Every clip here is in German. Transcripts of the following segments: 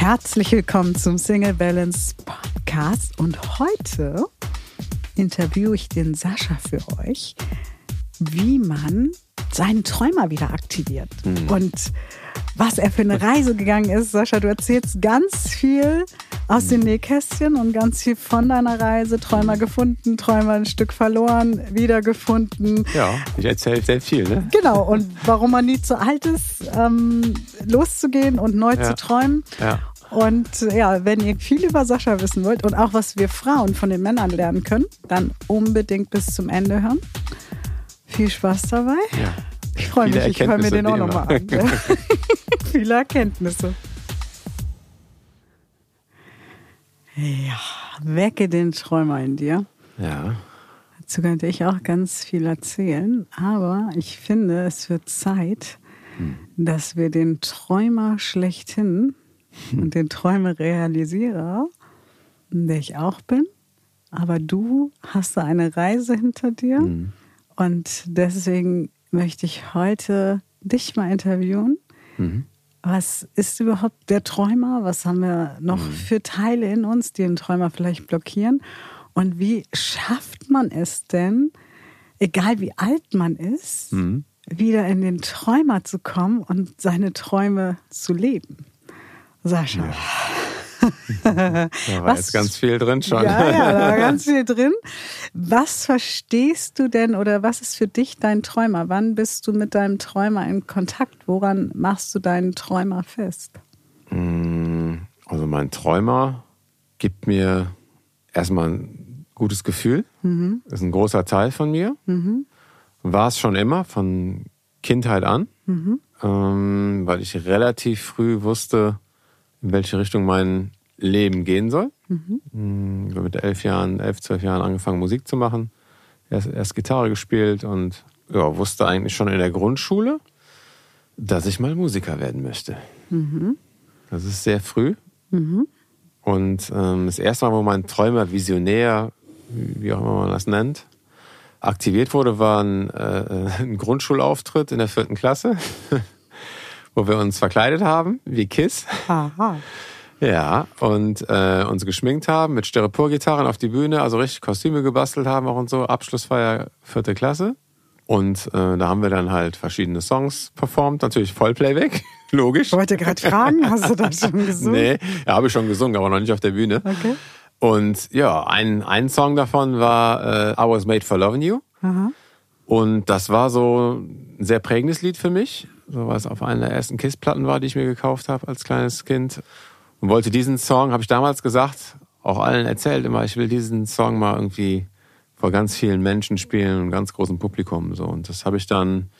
Herzlich willkommen zum Single Balance Podcast und heute interviewe ich den Sascha für euch, wie man seinen Träumer wieder aktiviert mhm. und was er für eine Reise gegangen ist. Sascha, du erzählst ganz viel aus den Nähkästchen und ganz viel von deiner Reise. Träumer gefunden, Träumer ein Stück verloren, wiedergefunden. Ja, ich erzähle sehr viel, ne? Genau, und warum man nie zu alt ist, ähm, loszugehen und neu ja. zu träumen. Ja. Und ja, wenn ihr viel über Sascha wissen wollt und auch was wir Frauen von den Männern lernen können, dann unbedingt bis zum Ende hören. Viel Spaß dabei. Ja. Ich freue mich, ich höre mir den auch nochmal an. Viele Erkenntnisse. Ja, wecke den Träumer in dir. Ja. Dazu könnte ich auch ganz viel erzählen, aber ich finde, es wird Zeit, hm. dass wir den Träumer schlechthin hm. und den Träume-Realisierer, der ich auch bin, aber du hast da eine Reise hinter dir hm. und deswegen möchte ich heute dich mal interviewen. Was ist überhaupt der Träumer? Was haben wir noch mhm. für Teile in uns, die den Träumer vielleicht blockieren? Und wie schafft man es denn, egal wie alt man ist, mhm. wieder in den Träumer zu kommen und seine Träume zu leben? Sascha. Ja. da war Was, jetzt ganz viel drin schon. Ja, ja, da war ganz viel drin. Was verstehst du denn oder was ist für dich dein Träumer? Wann bist du mit deinem Träumer in Kontakt? Woran machst du deinen Träumer fest? Mm, also mein Träumer gibt mir erstmal ein gutes Gefühl. Mhm. Ist ein großer Teil von mir. Mhm. War es schon immer, von Kindheit an. Mhm. Ähm, weil ich relativ früh wusste, in welche Richtung mein Leben gehen soll. Mhm. Mm, mit elf Jahren, elf, zwölf Jahren angefangen Musik zu machen. Erst, erst Gitarre gespielt und ja, wusste eigentlich schon in der Grundschule, dass ich mal Musiker werden möchte. Mhm. Das ist sehr früh. Mhm. Und ähm, das erste Mal, wo mein Träumer, Visionär, wie auch immer man das nennt, aktiviert wurde, war ein, äh, ein Grundschulauftritt in der vierten Klasse. wo wir uns verkleidet haben, wie Kiss. Aha. Ja, und äh, uns geschminkt haben mit Styroporgitarren auf die Bühne, also richtig Kostüme gebastelt haben auch und so. Abschlussfeier vierte Klasse. Und äh, da haben wir dann halt verschiedene Songs performt, natürlich Vollplayback, logisch. Ich wollte gerade fragen, hast du das schon gesungen? nee, ja, habe ich schon gesungen, aber noch nicht auf der Bühne. Okay. Und ja, ein, ein Song davon war äh, I Was Made for Loving You. Aha. Und das war so ein sehr prägendes Lied für mich so was auf einer der ersten KISS-Platten war, die ich mir gekauft habe als kleines Kind. Und wollte diesen Song, habe ich damals gesagt, auch allen erzählt immer, ich will diesen Song mal irgendwie vor ganz vielen Menschen spielen und ganz großem Publikum. So. Und das habe ich dann,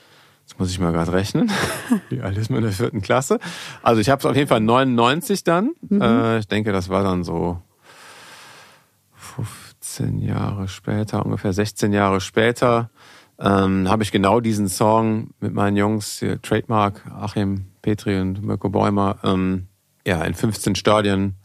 jetzt muss ich mal gerade rechnen, wie alt ist man in der vierten Klasse? Also ich habe es auf jeden Fall 99 dann. Mhm. Äh, ich denke, das war dann so 15 Jahre später, ungefähr 16 Jahre später ähm, habe ich genau diesen Song mit meinen Jungs, hier, Trademark, Achim Petri und Mirko Bäumer, ähm, ja, in 15 Stadien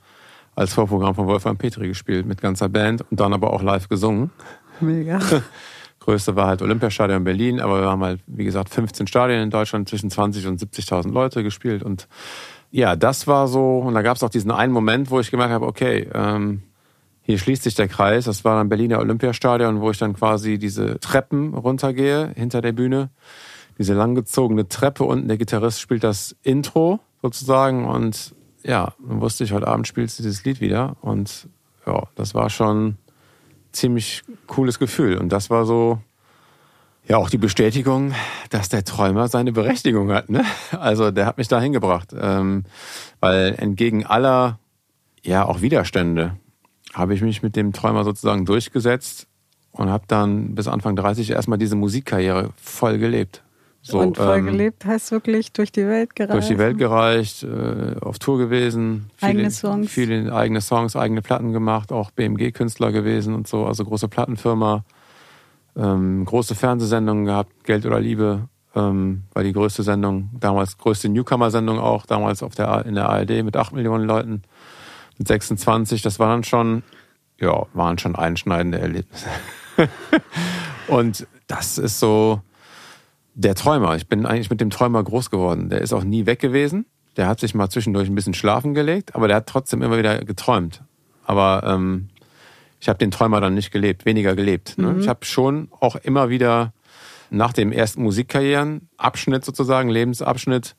als Vorprogramm von Wolfgang Petri gespielt mit ganzer Band und dann aber auch live gesungen. Mega. Größte war halt Olympiastadion in Berlin, aber wir haben halt, wie gesagt, 15 Stadien in Deutschland, zwischen 20 und 70.000 Leute gespielt und ja, das war so, und da gab es auch diesen einen Moment, wo ich gemerkt habe, okay, ähm, hier schließt sich der Kreis. Das war dann Berliner Olympiastadion, wo ich dann quasi diese Treppen runtergehe hinter der Bühne. Diese langgezogene Treppe unten. Der Gitarrist spielt das Intro sozusagen. Und ja, dann wusste ich, heute Abend spielst du dieses Lied wieder. Und ja, das war schon ziemlich cooles Gefühl. Und das war so, ja, auch die Bestätigung, dass der Träumer seine Berechtigung hat. Ne? Also der hat mich da hingebracht. Ähm, weil entgegen aller, ja, auch Widerstände, habe ich mich mit dem Träumer sozusagen durchgesetzt und habe dann bis Anfang 30 erstmal diese Musikkarriere voll gelebt. So, und voll ähm, gelebt heißt wirklich durch die Welt gereist? Durch die Welt gereist, äh, auf Tour gewesen. Viele, eigene Songs? Viele eigene Songs, eigene Platten gemacht, auch BMG-Künstler gewesen und so, also große Plattenfirma. Ähm, große Fernsehsendungen gehabt, Geld oder Liebe ähm, war die größte Sendung, damals größte Newcomer-Sendung auch, damals auf der, in der ARD mit acht Millionen Leuten mit 26, das waren schon, ja, waren schon einschneidende Erlebnisse. und das ist so der Träumer. Ich bin eigentlich mit dem Träumer groß geworden. Der ist auch nie weg gewesen. Der hat sich mal zwischendurch ein bisschen schlafen gelegt, aber der hat trotzdem immer wieder geträumt. Aber ähm, ich habe den Träumer dann nicht gelebt, weniger gelebt. Ne? Mhm. Ich habe schon auch immer wieder nach dem ersten Musikkarrierenabschnitt sozusagen, Lebensabschnitt,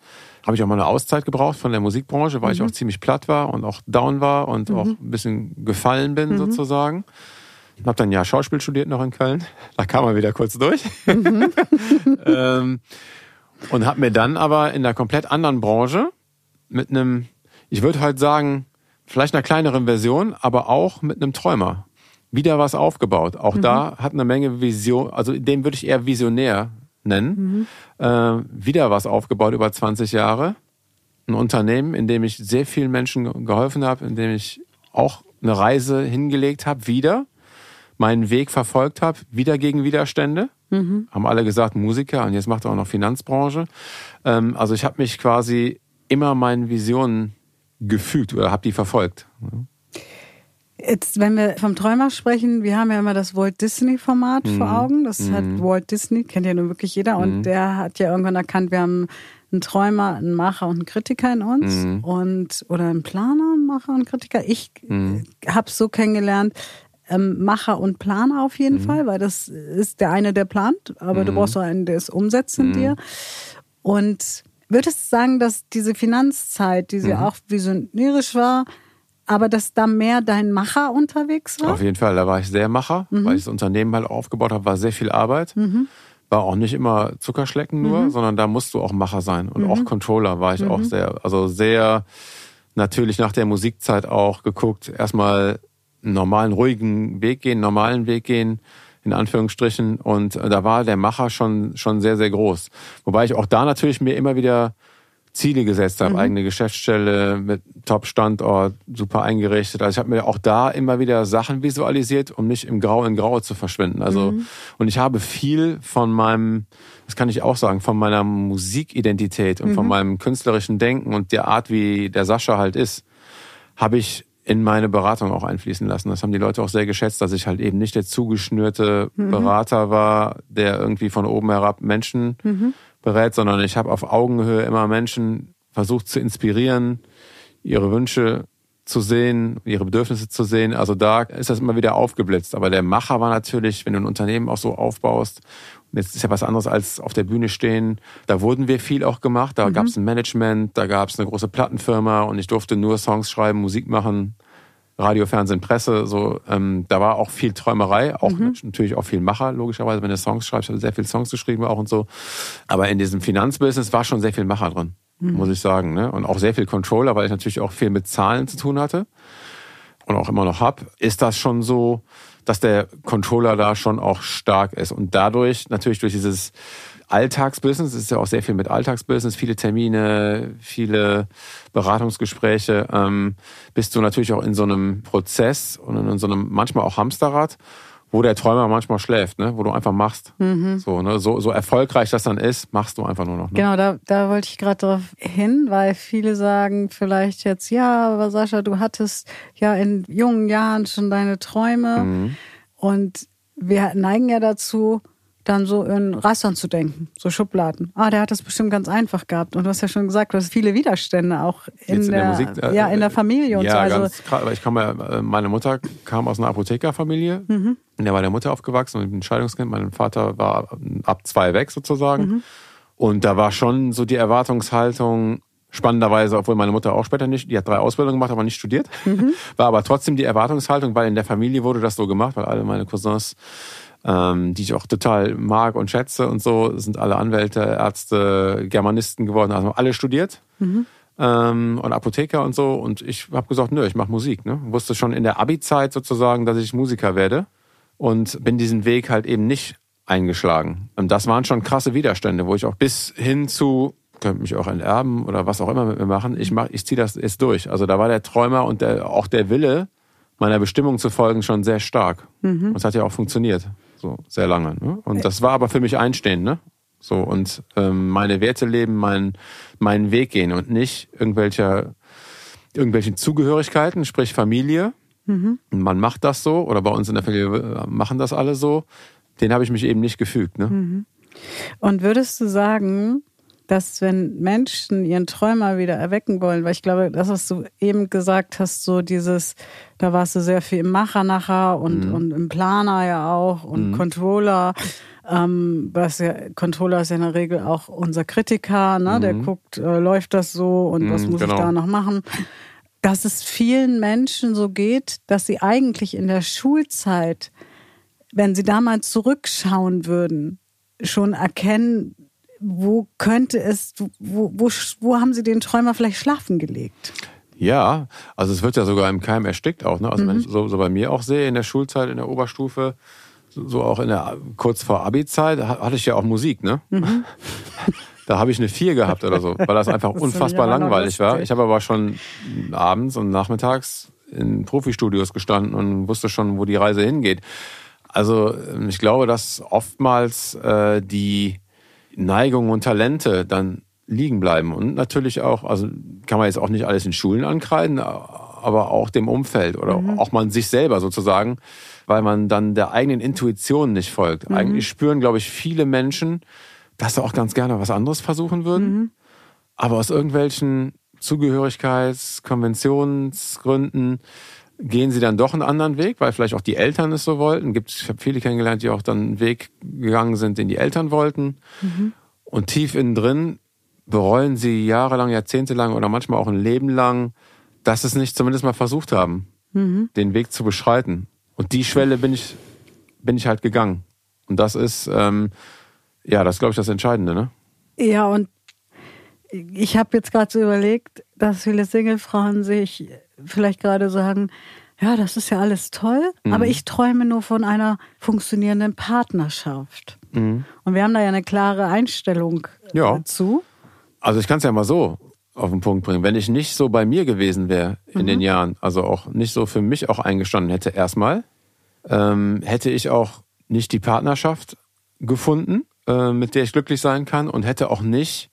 habe ich auch mal eine Auszeit gebraucht von der Musikbranche, weil mhm. ich auch ziemlich platt war und auch down war und mhm. auch ein bisschen gefallen bin mhm. Sozusagen. Habe dann ja Schauspiel studiert noch in Köln. Da kam er wieder kurz durch. Mhm. ähm, und habe mir dann aber in einer komplett anderen Branche mit einem, ich würde halt sagen, vielleicht einer kleineren Version, aber auch mit einem Träumer wieder was aufgebaut. Auch mhm. da hat eine Menge Vision, also den würde ich eher visionär nennen. Mhm. Äh, wieder was aufgebaut über 20 Jahre. Ein Unternehmen, in dem ich sehr vielen Menschen geholfen habe, in dem ich auch eine Reise hingelegt habe, wieder meinen Weg verfolgt habe, wieder gegen Widerstände. Mhm. Haben alle gesagt, Musiker und jetzt macht er auch noch Finanzbranche. Ähm, also ich habe mich quasi immer meinen Visionen gefügt oder habe die verfolgt. Jetzt, wenn wir vom Träumer sprechen, wir haben ja immer das Walt Disney-Format mhm. vor Augen. Das mhm. hat Walt Disney, kennt ja nun wirklich jeder. Und mhm. der hat ja irgendwann erkannt, wir haben einen Träumer, einen Macher und einen Kritiker in uns. Mhm. Und, oder einen Planer, einen Macher und einen Kritiker. Ich mhm. habe es so kennengelernt, ähm, Macher und Planer auf jeden mhm. Fall, weil das ist der eine, der plant, aber du brauchst auch einen, der es umsetzt in dir. Und würdest du sagen, dass diese Finanzzeit, die sie auch visionärisch war, aber dass da mehr dein Macher unterwegs war? Auf jeden Fall, da war ich sehr Macher, mhm. weil ich das Unternehmen halt aufgebaut habe, war sehr viel Arbeit. Mhm. War auch nicht immer Zuckerschlecken nur, mhm. sondern da musst du auch Macher sein. Und auch mhm. Controller war ich auch mhm. sehr, also sehr natürlich nach der Musikzeit auch geguckt, erstmal einen normalen, ruhigen Weg gehen, normalen Weg gehen, in Anführungsstrichen. Und da war der Macher schon, schon sehr, sehr groß. Wobei ich auch da natürlich mir immer wieder Ziele gesetzt habe, mhm. eigene Geschäftsstelle mit Top-Standort, super eingerichtet. Also ich habe mir auch da immer wieder Sachen visualisiert, um nicht im Grau in Grau zu verschwinden. Also mhm. und ich habe viel von meinem, das kann ich auch sagen, von meiner Musikidentität und mhm. von meinem künstlerischen Denken und der Art, wie der Sascha halt ist, habe ich in meine Beratung auch einfließen lassen. Das haben die Leute auch sehr geschätzt, dass ich halt eben nicht der zugeschnürte mhm. Berater war, der irgendwie von oben herab Menschen mhm berät, sondern ich habe auf Augenhöhe immer Menschen versucht zu inspirieren, ihre Wünsche zu sehen, ihre Bedürfnisse zu sehen. Also da ist das immer wieder aufgeblitzt. Aber der Macher war natürlich, wenn du ein Unternehmen auch so aufbaust, jetzt ist ja was anderes als auf der Bühne stehen, da wurden wir viel auch gemacht. Da mhm. gab es ein Management, da gab es eine große Plattenfirma und ich durfte nur Songs schreiben, Musik machen. Radio, Fernsehen, Presse, so ähm, da war auch viel Träumerei, auch mhm. natürlich auch viel Macher, logischerweise, wenn du Songs schreibst, habe sehr viele Songs geschrieben auch und so. Aber in diesem Finanzbusiness war schon sehr viel Macher drin, mhm. muss ich sagen. Ne? Und auch sehr viel Controller, weil ich natürlich auch viel mit Zahlen zu tun hatte und auch immer noch hab, ist das schon so, dass der Controller da schon auch stark ist. Und dadurch, natürlich durch dieses Alltagsbusiness, es ist ja auch sehr viel mit Alltagsbusiness, viele Termine, viele Beratungsgespräche, ähm, bist du natürlich auch in so einem Prozess und in so einem manchmal auch Hamsterrad, wo der Träumer manchmal schläft, ne? wo du einfach machst. Mhm. So, ne? so, so erfolgreich das dann ist, machst du einfach nur noch. Ne? Genau, da, da wollte ich gerade drauf hin, weil viele sagen vielleicht jetzt, ja, aber Sascha, du hattest ja in jungen Jahren schon deine Träume mhm. und wir neigen ja dazu, dann so in Rastern zu denken, so Schubladen. Ah, der hat das bestimmt ganz einfach gehabt. Und du hast ja schon gesagt, du hast viele Widerstände auch in, der, in der, Musik, äh, ja, in der Familie und ja, so. Also, ganz krass, ich ja, meine Mutter kam aus einer Apothekerfamilie. Mhm. In der war der Mutter aufgewachsen und ein Scheidungskind. Mein Vater war ab zwei weg sozusagen. Mhm. Und da war schon so die Erwartungshaltung, Spannenderweise, obwohl meine Mutter auch später nicht, die hat drei Ausbildungen gemacht, aber nicht studiert, mhm. war aber trotzdem die Erwartungshaltung, weil in der Familie wurde das so gemacht, weil alle meine Cousins ähm, die ich auch total mag und schätze und so, sind alle Anwälte, Ärzte, Germanisten geworden, also alle studiert. Mhm. Ähm, und Apotheker und so. Und ich habe gesagt, nö, ich mache Musik. Ne? Wusste schon in der Abi-Zeit sozusagen, dass ich Musiker werde. Und bin diesen Weg halt eben nicht eingeschlagen. Und das waren schon krasse Widerstände, wo ich auch bis hin zu könnt mich auch enterben oder was auch immer mit mir machen. Ich mach, ich ziehe das jetzt durch. Also da war der Träumer und der, auch der Wille, meiner Bestimmung zu folgen, schon sehr stark. Mhm. Und es hat ja auch funktioniert so sehr lange. Ne? Und das war aber für mich einstehend, ne? So und ähm, meine Werte leben, mein, meinen Weg gehen und nicht irgendwelcher irgendwelchen Zugehörigkeiten, sprich Familie. Mhm. Man macht das so oder bei uns in der Familie äh, machen das alle so. Den habe ich mich eben nicht gefügt. Ne? Mhm. Und würdest du sagen, dass wenn Menschen ihren Träumer wieder erwecken wollen, weil ich glaube, das, was du eben gesagt hast, so dieses, da warst du sehr viel im Macher nachher und, mhm. und im Planer ja auch und mhm. Controller. Ähm, was ja, Controller ist ja in der Regel auch unser Kritiker, ne? Mhm. der guckt, äh, läuft das so und was mhm, muss genau. ich da noch machen dass es vielen Menschen so geht, dass sie eigentlich in der Schulzeit, wenn sie da mal zurückschauen würden, schon erkennen, wo könnte es, wo, wo, wo haben sie den Träumer vielleicht schlafen gelegt? Ja, also es wird ja sogar im Keim erstickt auch. Ne? Also mhm. wenn ich so, so bei mir auch sehe in der Schulzeit, in der Oberstufe, so auch in der kurz vor Abi-Zeit, hatte ich ja auch Musik, ne? Mhm. Da habe ich eine 4 gehabt oder so, weil das einfach das unfassbar langweilig war. Ich habe aber schon abends und nachmittags in Profistudios gestanden und wusste schon, wo die Reise hingeht. Also ähm, ich glaube, dass oftmals äh, die Neigungen und Talente dann liegen bleiben. Und natürlich auch, also kann man jetzt auch nicht alles in Schulen ankreiden, aber auch dem Umfeld oder mhm. auch man sich selber sozusagen, weil man dann der eigenen Intuition nicht folgt. Mhm. Eigentlich spüren, glaube ich, viele Menschen, dass sie auch ganz gerne was anderes versuchen würden. Mhm. Aber aus irgendwelchen Zugehörigkeitskonventionsgründen gehen sie dann doch einen anderen Weg, weil vielleicht auch die Eltern es so wollten. Gibt, ich habe viele kennengelernt, die auch dann einen Weg gegangen sind, den die Eltern wollten. Mhm. Und tief innen drin bereuen sie jahrelang, jahrzehntelang oder manchmal auch ein Leben lang, dass sie es nicht zumindest mal versucht haben, mhm. den Weg zu beschreiten. Und die Schwelle bin ich, bin ich halt gegangen. Und das ist, ähm, ja, das ist, glaube ich, das Entscheidende, ne? Ja, und ich habe jetzt gerade so überlegt, dass viele Singlefrauen sich vielleicht gerade sagen, ja, das ist ja alles toll, mhm. aber ich träume nur von einer funktionierenden Partnerschaft. Mhm. Und wir haben da ja eine klare Einstellung ja. dazu. Also ich kann es ja mal so auf den Punkt bringen. Wenn ich nicht so bei mir gewesen wäre in mhm. den Jahren, also auch nicht so für mich auch eingestanden hätte erstmal, ähm, hätte ich auch nicht die Partnerschaft gefunden äh, mit der ich glücklich sein kann und hätte auch nicht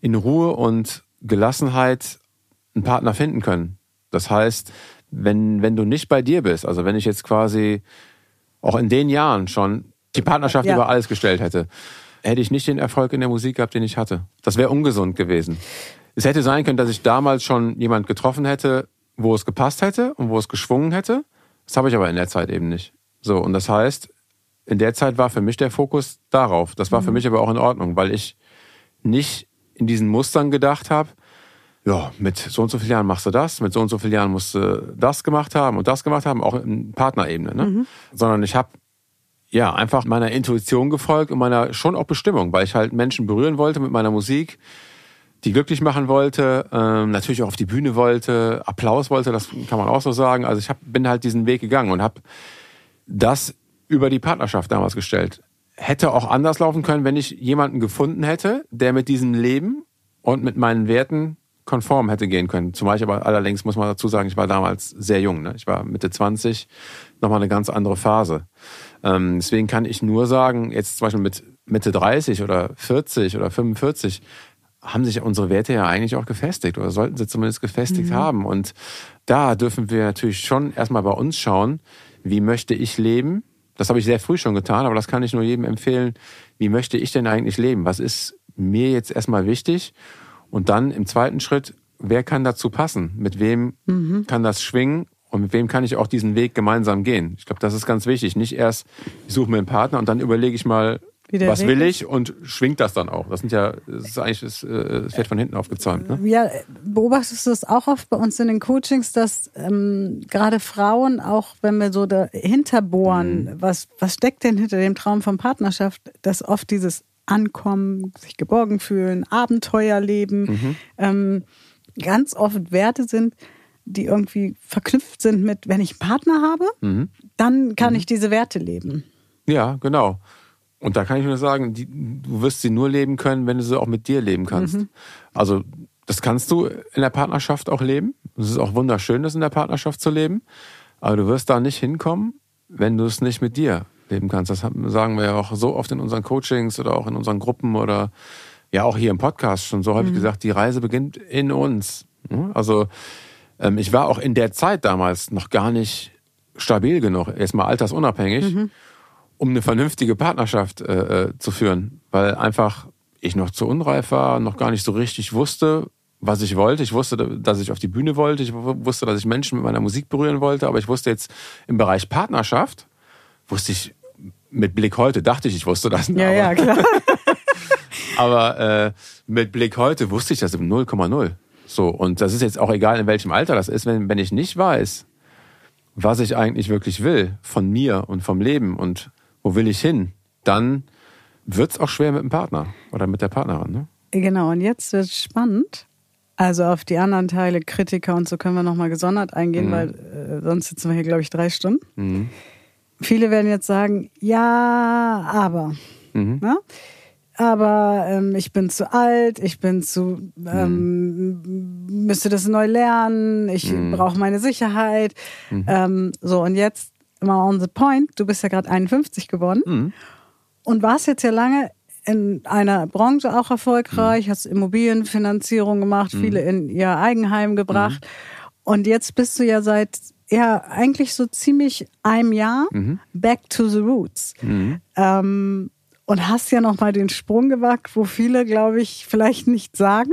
in Ruhe und Gelassenheit einen Partner finden können. Das heißt, wenn, wenn du nicht bei dir bist, also wenn ich jetzt quasi auch in den Jahren schon die Partnerschaft ja. über alles gestellt hätte, hätte ich nicht den Erfolg in der Musik gehabt, den ich hatte. Das wäre ungesund gewesen. Es hätte sein können, dass ich damals schon jemand getroffen hätte, wo es gepasst hätte und wo es geschwungen hätte. Das habe ich aber in der Zeit eben nicht. So, und das heißt, in der Zeit war für mich der Fokus darauf. Das war mhm. für mich aber auch in Ordnung, weil ich nicht in diesen Mustern gedacht habe, ja, mit so und so vielen Jahren machst du das, mit so und so vielen Jahren musst du das gemacht haben und das gemacht haben, auch in Partnerebene, ne? Mhm. Sondern ich habe ja einfach meiner Intuition gefolgt und meiner schon auch Bestimmung, weil ich halt Menschen berühren wollte mit meiner Musik, die glücklich machen wollte, ähm, natürlich auch auf die Bühne wollte, Applaus wollte, das kann man auch so sagen. Also ich hab, bin halt diesen Weg gegangen und habe das über die Partnerschaft damals gestellt. Hätte auch anders laufen können, wenn ich jemanden gefunden hätte, der mit diesem Leben und mit meinen Werten konform hätte gehen können. Zum Beispiel aber allerdings muss man dazu sagen, ich war damals sehr jung. Ne? Ich war Mitte 20, nochmal eine ganz andere Phase. Ähm, deswegen kann ich nur sagen, jetzt zum Beispiel mit Mitte 30 oder 40 oder 45 haben sich unsere Werte ja eigentlich auch gefestigt oder sollten sie zumindest gefestigt mhm. haben. Und da dürfen wir natürlich schon erstmal bei uns schauen, wie möchte ich leben das habe ich sehr früh schon getan, aber das kann ich nur jedem empfehlen. Wie möchte ich denn eigentlich leben? Was ist mir jetzt erstmal wichtig? Und dann im zweiten Schritt, wer kann dazu passen? Mit wem mhm. kann das schwingen? Und mit wem kann ich auch diesen Weg gemeinsam gehen? Ich glaube, das ist ganz wichtig. Nicht erst, ich suche mir einen Partner und dann überlege ich mal, was will ich und schwingt das dann auch. Das sind ja, das ist eigentlich das, äh, das Pferd von hinten aufgezäumt. Ne? Ja, beobachtest du es auch oft bei uns in den Coachings, dass ähm, gerade Frauen, auch wenn wir so dahinter bohren, mhm. was, was steckt denn hinter dem Traum von Partnerschaft, dass oft dieses Ankommen, sich geborgen fühlen, Abenteuer leben, mhm. ähm, ganz oft Werte sind, die irgendwie verknüpft sind mit, wenn ich einen Partner habe, mhm. dann kann mhm. ich diese Werte leben. Ja, genau. Und da kann ich nur sagen, die, du wirst sie nur leben können, wenn du sie auch mit dir leben kannst. Mhm. Also das kannst du in der Partnerschaft auch leben. Es ist auch wunderschön, das in der Partnerschaft zu leben. Aber du wirst da nicht hinkommen, wenn du es nicht mit dir leben kannst. Das sagen wir ja auch so oft in unseren Coachings oder auch in unseren Gruppen oder ja auch hier im Podcast schon so häufig mhm. gesagt, die Reise beginnt in uns. Also ähm, ich war auch in der Zeit damals noch gar nicht stabil genug, erstmal altersunabhängig. Mhm um eine vernünftige Partnerschaft äh, äh, zu führen. Weil einfach ich noch zu unreif war, noch gar nicht so richtig wusste, was ich wollte. Ich wusste, dass ich auf die Bühne wollte. Ich wusste, dass ich Menschen mit meiner Musik berühren wollte. Aber ich wusste jetzt im Bereich Partnerschaft, wusste ich mit Blick heute, dachte ich, ich wusste das. Ja, aber, ja, klar. aber äh, mit Blick heute wusste ich das im 0,0. So, und das ist jetzt auch egal, in welchem Alter das ist, wenn, wenn ich nicht weiß, was ich eigentlich wirklich will von mir und vom Leben und wo will ich hin, dann wird es auch schwer mit dem Partner oder mit der Partnerin. Ne? Genau, und jetzt wird es spannend. Also auf die anderen Teile, Kritiker und so können wir nochmal gesondert eingehen, mhm. weil äh, sonst sitzen wir hier, glaube ich, drei Stunden. Mhm. Viele werden jetzt sagen, ja, aber. Mhm. Ne? aber ähm, ich bin zu alt, ich bin zu, ähm, mhm. müsste das neu lernen, ich mhm. brauche meine Sicherheit. Mhm. Ähm, so, und jetzt mal on the point, du bist ja gerade 51 geworden mhm. und warst jetzt ja lange in einer Branche auch erfolgreich, mhm. hast Immobilienfinanzierung gemacht, mhm. viele in ihr Eigenheim gebracht. Und jetzt bist du ja seit ja eigentlich so ziemlich einem Jahr back to the roots. Ähm, und hast ja noch mal den Sprung gewagt, wo viele, glaube ich, vielleicht nicht sagen.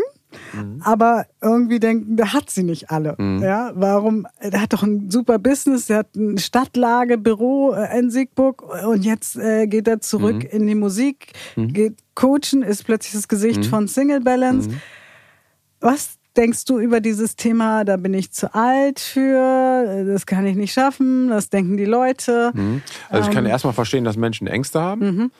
Mhm. Aber irgendwie denken, der hat sie nicht alle. Mhm. Ja, warum? Der hat doch ein super Business, der hat eine Stadtlage, Büro äh, in Siegburg und jetzt äh, geht er zurück mhm. in die Musik, mhm. geht coachen, ist plötzlich das Gesicht mhm. von Single Balance. Mhm. Was denkst du über dieses Thema, da bin ich zu alt für, das kann ich nicht schaffen, das denken die Leute? Also ich kann ähm, erstmal verstehen, dass Menschen Ängste haben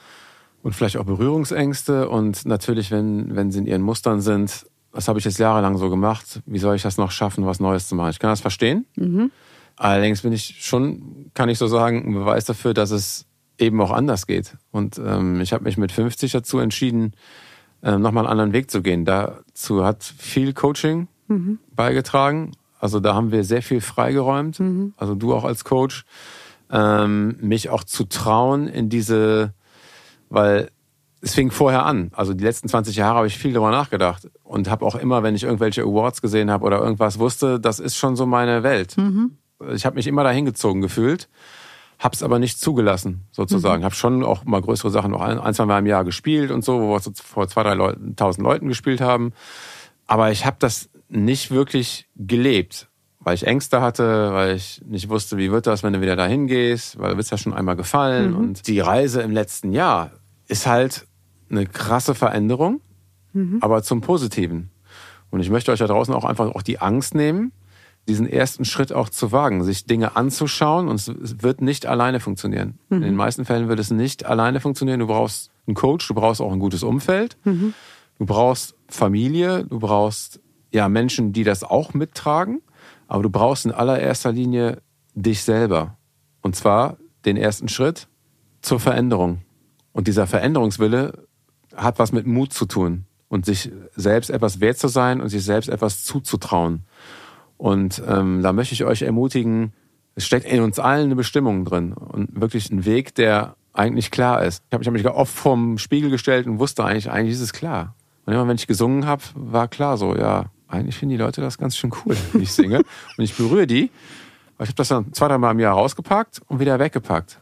und vielleicht auch Berührungsängste und natürlich, wenn, wenn sie in ihren Mustern sind, was habe ich jetzt jahrelang so gemacht, wie soll ich das noch schaffen, was Neues zu machen? Ich kann das verstehen. Mhm. Allerdings bin ich schon, kann ich so sagen, ein Beweis dafür, dass es eben auch anders geht. Und ähm, ich habe mich mit 50 dazu entschieden, ähm, nochmal einen anderen Weg zu gehen. Dazu hat viel Coaching mhm. beigetragen. Also da haben wir sehr viel freigeräumt. Mhm. Also du auch als Coach. Ähm, mich auch zu trauen, in diese weil es fing vorher an. Also die letzten 20 Jahre habe ich viel darüber nachgedacht und habe auch immer, wenn ich irgendwelche Awards gesehen habe oder irgendwas wusste, das ist schon so meine Welt. Mhm. Ich habe mich immer dahin gezogen gefühlt, habe es aber nicht zugelassen, sozusagen. Mhm. Habe schon auch mal größere Sachen noch ein, zwei Mal im Jahr gespielt und so, wo wir so vor zwei, drei Leuten, tausend Leuten gespielt haben. Aber ich habe das nicht wirklich gelebt, weil ich Ängste hatte, weil ich nicht wusste, wie wird das, wenn du wieder dahin gehst, weil du bist ja schon einmal gefallen. Mhm. Und die Reise im letzten Jahr ist halt eine krasse Veränderung, mhm. aber zum Positiven. Und ich möchte euch da draußen auch einfach auch die Angst nehmen, diesen ersten Schritt auch zu wagen, sich Dinge anzuschauen und es wird nicht alleine funktionieren. Mhm. In den meisten Fällen wird es nicht alleine funktionieren. Du brauchst einen Coach, du brauchst auch ein gutes Umfeld, mhm. du brauchst Familie, du brauchst ja Menschen, die das auch mittragen, aber du brauchst in allererster Linie dich selber. Und zwar den ersten Schritt zur Veränderung. Und dieser Veränderungswille hat was mit Mut zu tun und sich selbst etwas wert zu sein und sich selbst etwas zuzutrauen. Und ähm, da möchte ich euch ermutigen, es steckt in uns allen eine Bestimmung drin und wirklich ein Weg, der eigentlich klar ist. Ich habe mich, hab mich oft vorm Spiegel gestellt und wusste eigentlich, eigentlich ist es klar. Und immer wenn ich gesungen habe, war klar so, ja, eigentlich finden die Leute das ganz schön cool, wie ich singe. und ich berühre die. Aber ich habe das dann zwei, drei Mal im Jahr rausgepackt und wieder weggepackt.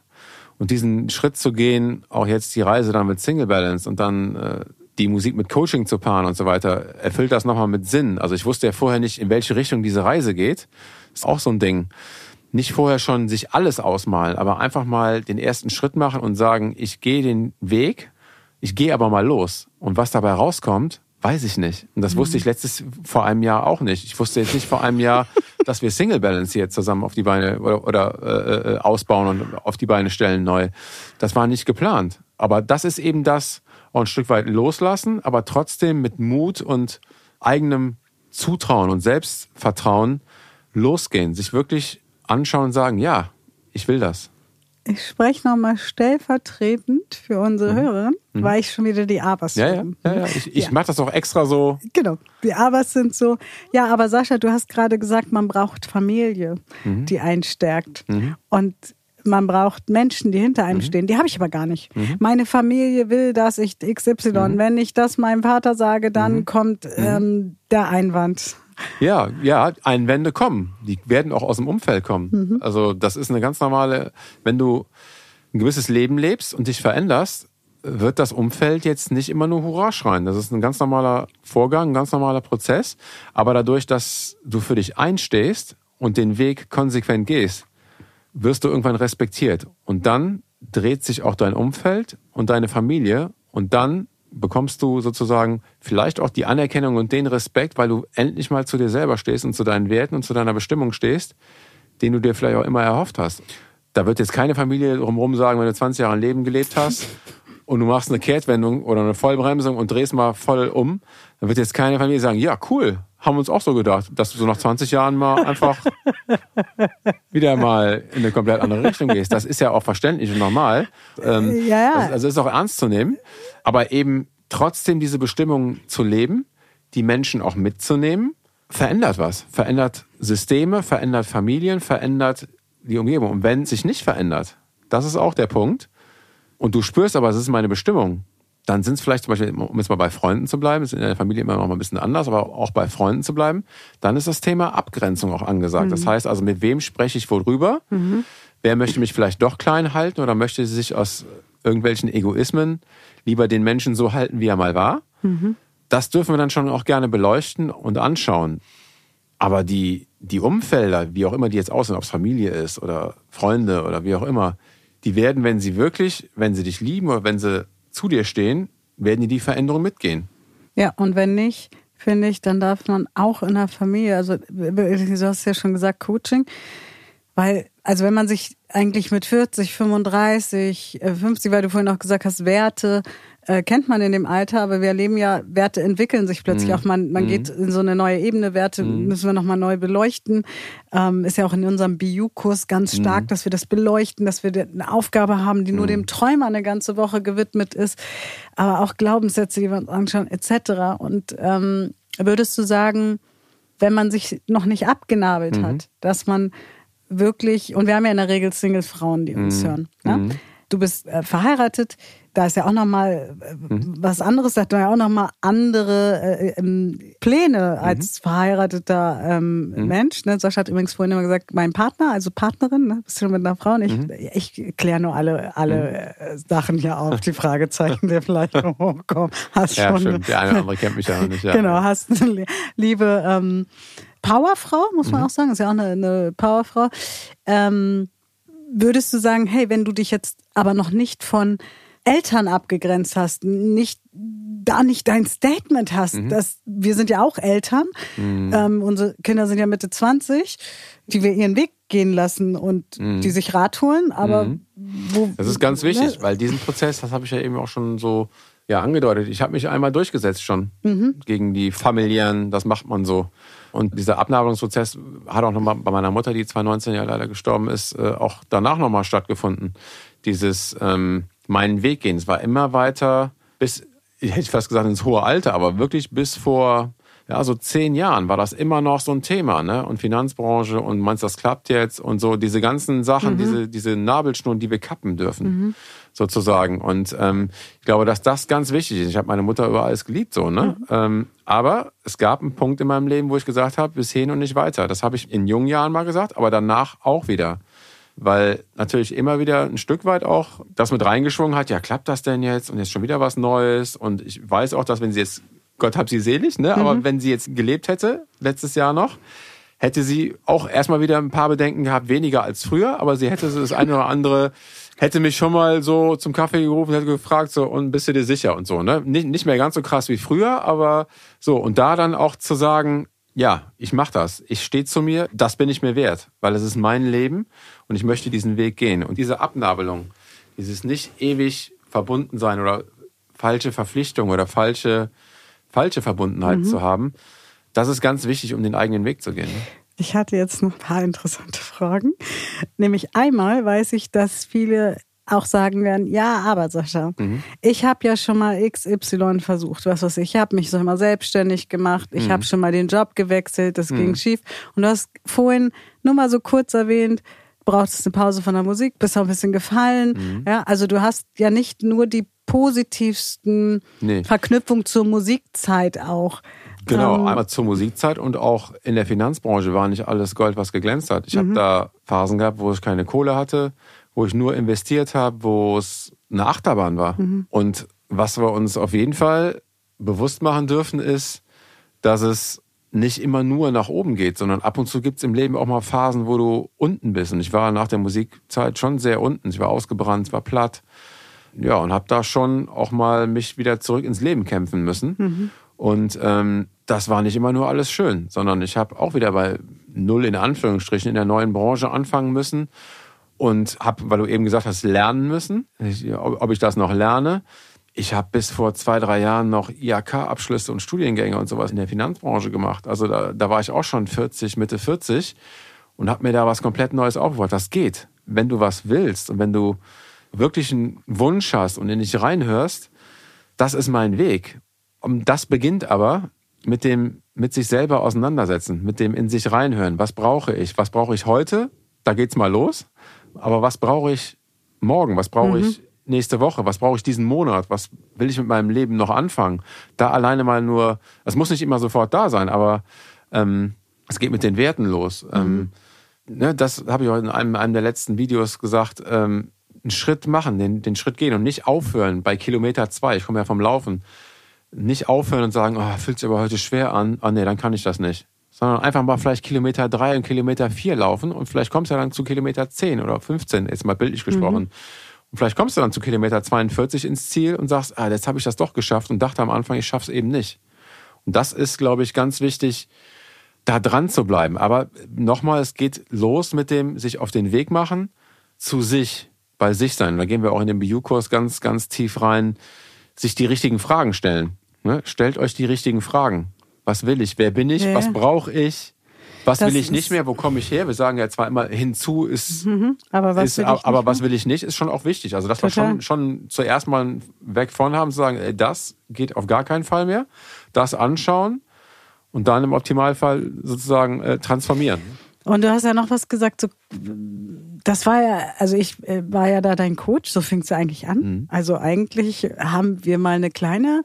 Und diesen Schritt zu gehen, auch jetzt die Reise dann mit Single Balance und dann äh, die Musik mit Coaching zu paaren und so weiter, erfüllt das nochmal mit Sinn. Also ich wusste ja vorher nicht, in welche Richtung diese Reise geht. Ist auch so ein Ding. Nicht vorher schon sich alles ausmalen, aber einfach mal den ersten Schritt machen und sagen, ich gehe den Weg, ich gehe aber mal los. Und was dabei rauskommt, weiß ich nicht. Und das wusste ich letztes vor einem Jahr auch nicht. Ich wusste jetzt nicht vor einem Jahr, dass wir Single Balance jetzt zusammen auf die Beine oder, oder äh, äh, ausbauen und auf die Beine stellen neu. Das war nicht geplant. Aber das ist eben das, auch ein Stück weit loslassen, aber trotzdem mit Mut und eigenem Zutrauen und Selbstvertrauen losgehen, sich wirklich anschauen und sagen, ja, ich will das. Ich spreche nochmal stellvertretend für unsere mhm. Hörer, mhm. weil ich schon wieder die Abers ja, ja, ja, ja, Ich, ich ja. mache das auch extra so. Genau, die Abers sind so. Ja, aber Sascha, du hast gerade gesagt, man braucht Familie, mhm. die einen stärkt. Mhm. Und man braucht Menschen, die hinter einem mhm. stehen. Die habe ich aber gar nicht. Mhm. Meine Familie will, dass ich XY. Mhm. Wenn ich das meinem Vater sage, dann mhm. kommt ähm, der Einwand. Ja, ja, Einwände kommen. Die werden auch aus dem Umfeld kommen. Mhm. Also das ist eine ganz normale, wenn du ein gewisses Leben lebst und dich veränderst, wird das Umfeld jetzt nicht immer nur Hurra schreien. Das ist ein ganz normaler Vorgang, ein ganz normaler Prozess. Aber dadurch, dass du für dich einstehst und den Weg konsequent gehst, wirst du irgendwann respektiert. Und dann dreht sich auch dein Umfeld und deine Familie und dann bekommst du sozusagen vielleicht auch die Anerkennung und den Respekt, weil du endlich mal zu dir selber stehst und zu deinen Werten und zu deiner Bestimmung stehst, den du dir vielleicht auch immer erhofft hast. Da wird jetzt keine Familie drumherum sagen, wenn du 20 Jahre ein Leben gelebt hast und du machst eine Kehrtwendung oder eine Vollbremsung und drehst mal voll um, dann wird jetzt keine Familie sagen, ja, cool, haben wir uns auch so gedacht, dass du so nach 20 Jahren mal einfach wieder mal in eine komplett andere Richtung gehst. Das ist ja auch verständlich und normal. Ähm, ja, ja. Also ist auch ernst zu nehmen. Aber eben trotzdem diese Bestimmung zu leben, die Menschen auch mitzunehmen, verändert was. Verändert Systeme, verändert Familien, verändert die Umgebung. Und wenn es sich nicht verändert, das ist auch der Punkt, und du spürst aber, es ist meine Bestimmung, dann sind es vielleicht zum Beispiel, um jetzt mal bei Freunden zu bleiben, ist in der Familie immer noch mal ein bisschen anders, aber auch bei Freunden zu bleiben, dann ist das Thema Abgrenzung auch angesagt. Mhm. Das heißt also, mit wem spreche ich worüber? Mhm. Wer möchte mich vielleicht doch klein halten oder möchte sich aus irgendwelchen Egoismen lieber den Menschen so halten, wie er mal war? Mhm. Das dürfen wir dann schon auch gerne beleuchten und anschauen. Aber die, die Umfelder, wie auch immer die jetzt aussehen, ob es Familie ist oder Freunde oder wie auch immer, die werden, wenn sie wirklich, wenn sie dich lieben oder wenn sie zu dir stehen, werden die die Veränderung mitgehen. Ja, und wenn nicht, finde ich, dann darf man auch in der Familie, also du hast ja schon gesagt, Coaching, weil, also wenn man sich eigentlich mit 40, 35, 50, weil du vorhin auch gesagt hast, Werte, äh, kennt man in dem Alter, aber wir erleben ja, Werte entwickeln sich plötzlich mhm. auch. Man, man mhm. geht in so eine neue Ebene, Werte mhm. müssen wir nochmal neu beleuchten. Ähm, ist ja auch in unserem BU-Kurs ganz stark, mhm. dass wir das beleuchten, dass wir eine Aufgabe haben, die nur mhm. dem Träumer eine ganze Woche gewidmet ist, aber auch Glaubenssätze, die wir uns anschauen, etc. Und ähm, würdest du sagen, wenn man sich noch nicht abgenabelt mhm. hat, dass man wirklich, und wir haben ja in der Regel Single-Frauen, die uns hören, ne? Du bist äh, verheiratet, da ist ja auch nochmal äh, mhm. was anderes, da hat man ja auch nochmal andere äh, ähm, Pläne als mhm. verheirateter ähm, mhm. Mensch. Ne? Sascha hat übrigens vorhin immer gesagt, mein Partner, also Partnerin, ne? bist du mit einer Frau? Und ich, mhm. ich kläre nur alle, alle mhm. äh, Sachen hier auf, die Fragezeichen, die vielleicht hochkommen. Hast ja, schon, stimmt. Der eine oder andere kennt mich ja noch nicht. Ja. Genau, hast eine liebe ähm, Powerfrau, muss man mhm. auch sagen, ist ja auch eine, eine Powerfrau. Ähm, würdest du sagen, hey, wenn du dich jetzt aber noch nicht von Eltern abgegrenzt hast, nicht da nicht dein Statement hast, mhm. dass wir sind ja auch Eltern, mhm. ähm, unsere Kinder sind ja Mitte 20, die wir ihren Weg gehen lassen und mhm. die sich Rat holen, aber mhm. wo, das ist ganz wichtig, ne? weil diesen Prozess, das habe ich ja eben auch schon so ja angedeutet. Ich habe mich einmal durchgesetzt schon mhm. gegen die familiären, das macht man so. Und dieser Abnabelungsprozess hat auch nochmal bei meiner Mutter, die 2019 ja leider gestorben ist, äh, auch danach nochmal stattgefunden. Dieses ähm, meinen Weg gehen. Es war immer weiter bis, ich hätte fast gesagt, ins hohe Alter, aber wirklich bis vor ja, so zehn Jahren war das immer noch so ein Thema, ne? Und Finanzbranche und meinst, das klappt jetzt und so diese ganzen Sachen, mhm. diese, diese Nabelschnur, die wir kappen dürfen, mhm. sozusagen. Und ähm, ich glaube, dass das ganz wichtig ist. Ich habe meine Mutter über alles geliebt, so, ne? Mhm. Ähm, aber es gab einen Punkt in meinem Leben, wo ich gesagt habe, bis hin und nicht weiter. Das habe ich in jungen Jahren mal gesagt, aber danach auch wieder weil natürlich immer wieder ein Stück weit auch das mit reingeschwungen hat, ja, klappt das denn jetzt und jetzt schon wieder was Neues und ich weiß auch, dass wenn sie jetzt Gott hab sie selig, ne? Aber mhm. wenn sie jetzt gelebt hätte, letztes Jahr noch, hätte sie auch erstmal wieder ein paar Bedenken gehabt, weniger als früher, aber sie hätte so das eine oder andere, hätte mich schon mal so zum Kaffee gerufen, hätte gefragt, so, und bist du dir sicher und so, ne? Nicht, nicht mehr ganz so krass wie früher, aber so. Und da dann auch zu sagen, ja, ich mach das. Ich stehe zu mir, das bin ich mir wert, weil es ist mein Leben und ich möchte diesen Weg gehen. Und diese Abnabelung, dieses nicht ewig verbunden sein oder falsche Verpflichtung oder falsche falsche Verbundenheit mhm. zu haben. Das ist ganz wichtig, um den eigenen Weg zu gehen. Ne? Ich hatte jetzt noch ein paar interessante Fragen. Nämlich einmal weiß ich, dass viele auch sagen werden, ja, aber Sascha, mhm. ich habe ja schon mal XY versucht, was weiß ich, ich habe mich so mal selbstständig gemacht, ich mhm. habe schon mal den Job gewechselt, das mhm. ging schief. Und du hast vorhin nur mal so kurz erwähnt, brauchst eine Pause von der Musik, bist auch ein bisschen gefallen. Mhm. Ja, also du hast ja nicht nur die positivsten nee. Verknüpfung zur Musikzeit auch. Genau, ähm, einmal zur Musikzeit und auch in der Finanzbranche war nicht alles Gold, was geglänzt hat. Ich mhm. habe da Phasen gehabt, wo ich keine Kohle hatte, wo ich nur investiert habe, wo es eine Achterbahn war. Mhm. Und was wir uns auf jeden Fall bewusst machen dürfen, ist, dass es nicht immer nur nach oben geht, sondern ab und zu gibt es im Leben auch mal Phasen, wo du unten bist. Und ich war nach der Musikzeit schon sehr unten. Ich war ausgebrannt, war platt. Ja, und habe da schon auch mal mich wieder zurück ins Leben kämpfen müssen. Mhm. Und ähm, das war nicht immer nur alles schön, sondern ich habe auch wieder bei null in Anführungsstrichen in der neuen Branche anfangen müssen und habe, weil du eben gesagt hast, lernen müssen, ob ich das noch lerne. Ich habe bis vor zwei, drei Jahren noch IHK-Abschlüsse und Studiengänge und sowas in der Finanzbranche gemacht. Also da, da war ich auch schon 40, Mitte 40 und habe mir da was komplett Neues aufgebaut. Das geht. Wenn du was willst und wenn du wirklich einen Wunsch hast und in dich reinhörst, das ist mein Weg. Und das beginnt aber mit dem mit sich selber auseinandersetzen, mit dem in sich reinhören. Was brauche ich? Was brauche ich heute? Da geht's mal los. Aber was brauche ich morgen? Was brauche mhm. ich nächste Woche? Was brauche ich diesen Monat? Was will ich mit meinem Leben noch anfangen? Da alleine mal nur, es muss nicht immer sofort da sein, aber ähm, es geht mit den Werten los. Mhm. Ähm, ne, das habe ich heute in einem, einem der letzten Videos gesagt. Ähm, einen Schritt machen, den, den Schritt gehen und nicht aufhören bei Kilometer zwei. Ich komme ja vom Laufen. Nicht aufhören und sagen, oh, fühlt sich aber heute schwer an. Ah, oh, nee, dann kann ich das nicht sondern einfach mal vielleicht Kilometer drei und Kilometer vier laufen und vielleicht kommst du dann zu Kilometer zehn oder 15, jetzt mal bildlich gesprochen. Mhm. Und vielleicht kommst du dann zu Kilometer 42 ins Ziel und sagst, ah, jetzt habe ich das doch geschafft und dachte am Anfang, ich schaff's eben nicht. Und das ist, glaube ich, ganz wichtig, da dran zu bleiben. Aber nochmal, es geht los mit dem sich auf den Weg machen, zu sich, bei sich sein. Da gehen wir auch in den BU-Kurs ganz, ganz tief rein, sich die richtigen Fragen stellen. Ne? Stellt euch die richtigen Fragen. Was will ich? Wer bin ich? Ja. Was brauche ich? Was das will ich nicht mehr? Wo komme ich her? Wir sagen ja zwar immer, hinzu ist, mhm, aber, was, ist, will ich aber was will ich nicht, ist schon auch wichtig. Also, dass Total. wir schon, schon zuerst mal weg von haben, zu sagen, ey, das geht auf gar keinen Fall mehr. Das anschauen und dann im Optimalfall sozusagen äh, transformieren. Und du hast ja noch was gesagt, so, das war ja, also ich äh, war ja da dein Coach, so fing es ja eigentlich an. Mhm. Also eigentlich haben wir mal eine kleine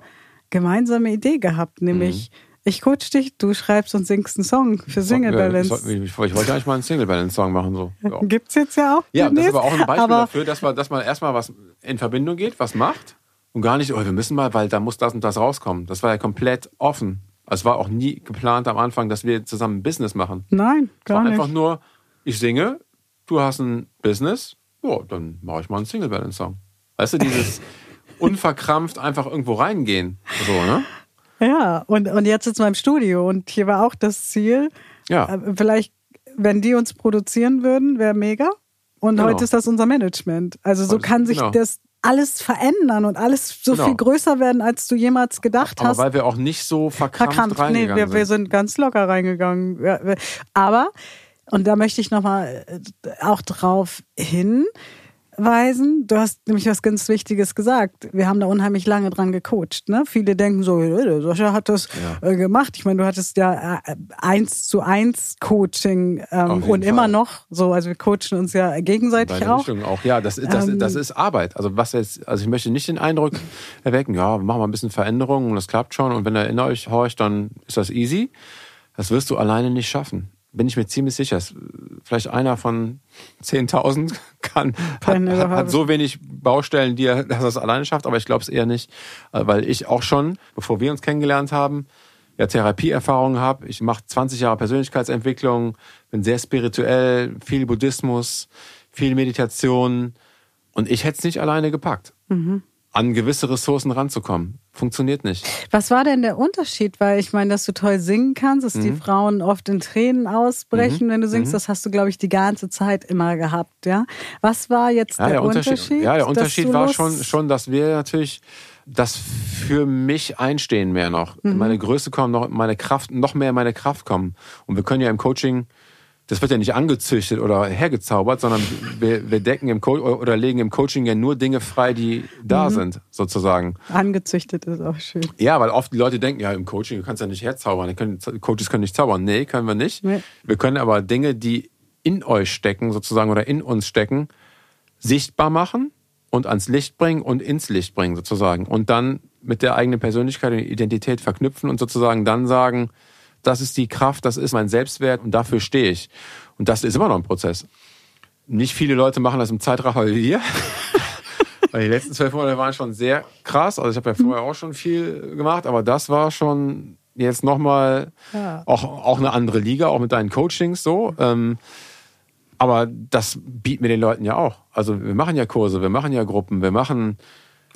gemeinsame Idee gehabt, nämlich mhm ich coach dich, du schreibst und singst einen Song für Single Balance. Ich, ich, wollte eigentlich mal einen Single Balance Song machen. So. Ja. Gibt's jetzt ja auch. Ja, das ist aber auch ein Beispiel dafür, dass man, dass man erstmal was in Verbindung geht, was macht und gar nicht, oh, wir müssen mal, weil da muss das und das rauskommen. Das war ja komplett offen. Es war auch nie geplant am Anfang, dass wir zusammen ein Business machen. Nein, gar nicht. Einfach nur, ich singe, du hast ein Business, ja, dann mache ich mal einen Single Balance Song. Weißt du, dieses unverkrampft einfach irgendwo reingehen. So, ne? Ja, und, und jetzt sitzen wir im Studio und hier war auch das Ziel. Ja. Äh, vielleicht, wenn die uns produzieren würden, wäre mega. Und genau. heute ist das unser Management. Also so kann sich genau. das alles verändern und alles so genau. viel größer werden, als du jemals gedacht Aber hast. Aber weil wir auch nicht so verkrampft, verkrampft reingegangen nee, wir, sind. wir sind ganz locker reingegangen. Aber, und da möchte ich nochmal äh, auch drauf hin, weisen. Du hast nämlich was ganz Wichtiges gesagt. Wir haben da unheimlich lange dran gecoacht. Ne? Viele denken so, Sascha hat das ja. Äh, gemacht. Ich meine, du hattest ja äh, eins zu eins Coaching ähm, und Fall. immer noch so. Also wir coachen uns ja gegenseitig auch. auch. Ja, das, das, ähm, das ist Arbeit. Also was jetzt, also ich möchte nicht den Eindruck erwecken, ja, wir machen mal ein bisschen Veränderungen und das klappt schon. Und wenn er in euch horcht, dann ist das easy. Das wirst du alleine nicht schaffen bin ich mir ziemlich sicher. Vielleicht einer von 10.000 kann, hat, hat, so wenig Baustellen, die er, dass er es alleine schafft, aber ich glaube es eher nicht, äh, weil ich auch schon, bevor wir uns kennengelernt haben, ja Therapieerfahrungen habe. Ich mache 20 Jahre Persönlichkeitsentwicklung, bin sehr spirituell, viel Buddhismus, viel Meditation und ich hätte es nicht alleine gepackt. Mhm an gewisse Ressourcen ranzukommen. Funktioniert nicht. Was war denn der Unterschied? Weil ich meine, dass du toll singen kannst, dass mhm. die Frauen oft in Tränen ausbrechen, mhm. wenn du singst, mhm. das hast du, glaube ich, die ganze Zeit immer gehabt, ja? Was war jetzt ja, der, der Unterschied? Unterschied? Ja, der Unterschied war schon, schon, dass wir natürlich das für mich einstehen mehr noch. Mhm. Meine Größe kommen, noch meine Kraft, noch mehr in meine Kraft kommen. Und wir können ja im Coaching das wird ja nicht angezüchtet oder hergezaubert, sondern wir, wir decken im Co oder legen im Coaching ja nur Dinge frei, die da mhm. sind, sozusagen. Angezüchtet ist auch schön. Ja, weil oft die Leute denken, ja, im Coaching, du kannst ja nicht herzaubern. Können, Coaches können nicht zaubern. Nee, können wir nicht. Nee. Wir können aber Dinge, die in euch stecken, sozusagen, oder in uns stecken, sichtbar machen und ans Licht bringen und ins Licht bringen, sozusagen. Und dann mit der eigenen Persönlichkeit und Identität verknüpfen und sozusagen dann sagen, das ist die Kraft, das ist mein Selbstwert und dafür stehe ich. Und das ist immer noch ein Prozess. Nicht viele Leute machen das im Zeitraffer wie wir. Die letzten zwölf Monate waren schon sehr krass. Also ich habe ja vorher auch schon viel gemacht, aber das war schon jetzt nochmal ja. auch, auch eine andere Liga, auch mit deinen Coachings so. Ähm, aber das bieten wir den Leuten ja auch. Also wir machen ja Kurse, wir machen ja Gruppen, wir machen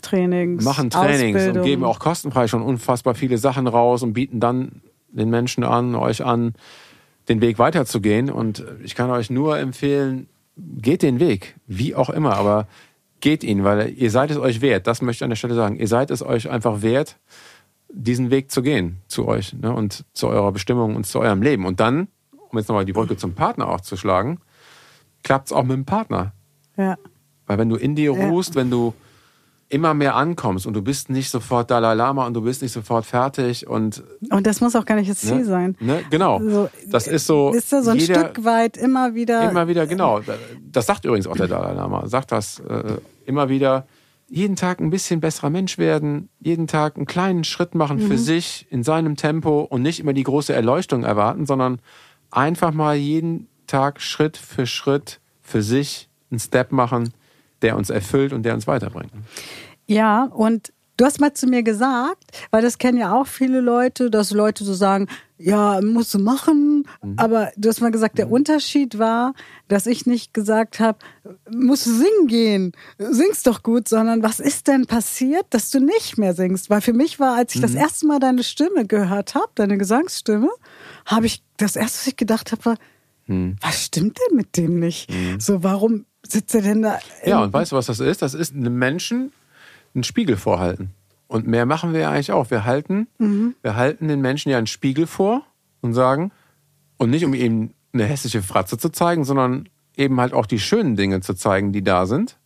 Trainings, machen Trainings Ausbildung. und geben auch kostenfrei schon unfassbar viele Sachen raus und bieten dann den Menschen an, euch an, den Weg weiterzugehen. Und ich kann euch nur empfehlen, geht den Weg, wie auch immer, aber geht ihn, weil ihr seid es euch wert. Das möchte ich an der Stelle sagen. Ihr seid es euch einfach wert, diesen Weg zu gehen zu euch ne, und zu eurer Bestimmung und zu eurem Leben. Und dann, um jetzt nochmal die Brücke zum Partner auch zu schlagen, klappt es auch mit dem Partner. Ja. Weil wenn du in dir ruhst, ja. wenn du immer mehr ankommst und du bist nicht sofort Dalai Lama und du bist nicht sofort fertig und und das muss auch gar nicht das Ziel ne, sein. Ne, genau. So, das ist so. Ist da so ein jeder, Stück weit immer wieder. Immer wieder genau. Das sagt übrigens auch der Dalai Lama. Sagt das äh, immer wieder. Jeden Tag ein bisschen besserer Mensch werden, jeden Tag einen kleinen Schritt machen mhm. für sich in seinem Tempo und nicht immer die große Erleuchtung erwarten, sondern einfach mal jeden Tag Schritt für Schritt für sich einen Step machen, der uns erfüllt und der uns weiterbringt. Ja, und du hast mal zu mir gesagt, weil das kennen ja auch viele Leute, dass Leute so sagen, ja, musst du machen. Mhm. Aber du hast mal gesagt, der mhm. Unterschied war, dass ich nicht gesagt habe, musst du singen gehen, singst doch gut, sondern was ist denn passiert, dass du nicht mehr singst? Weil für mich war, als ich mhm. das erste Mal deine Stimme gehört habe, deine Gesangsstimme, habe ich das erste, was ich gedacht habe, war, hm. Was stimmt denn mit dem nicht? Hm. So, warum sitzt er denn da? Ja, und weißt du, was das ist? Das ist einem Menschen einen Spiegel vorhalten. Und mehr machen wir ja eigentlich auch. Wir halten, mhm. wir halten den Menschen ja einen Spiegel vor und sagen, und nicht um ihm eine hässliche Fratze zu zeigen, sondern eben halt auch die schönen Dinge zu zeigen, die da sind,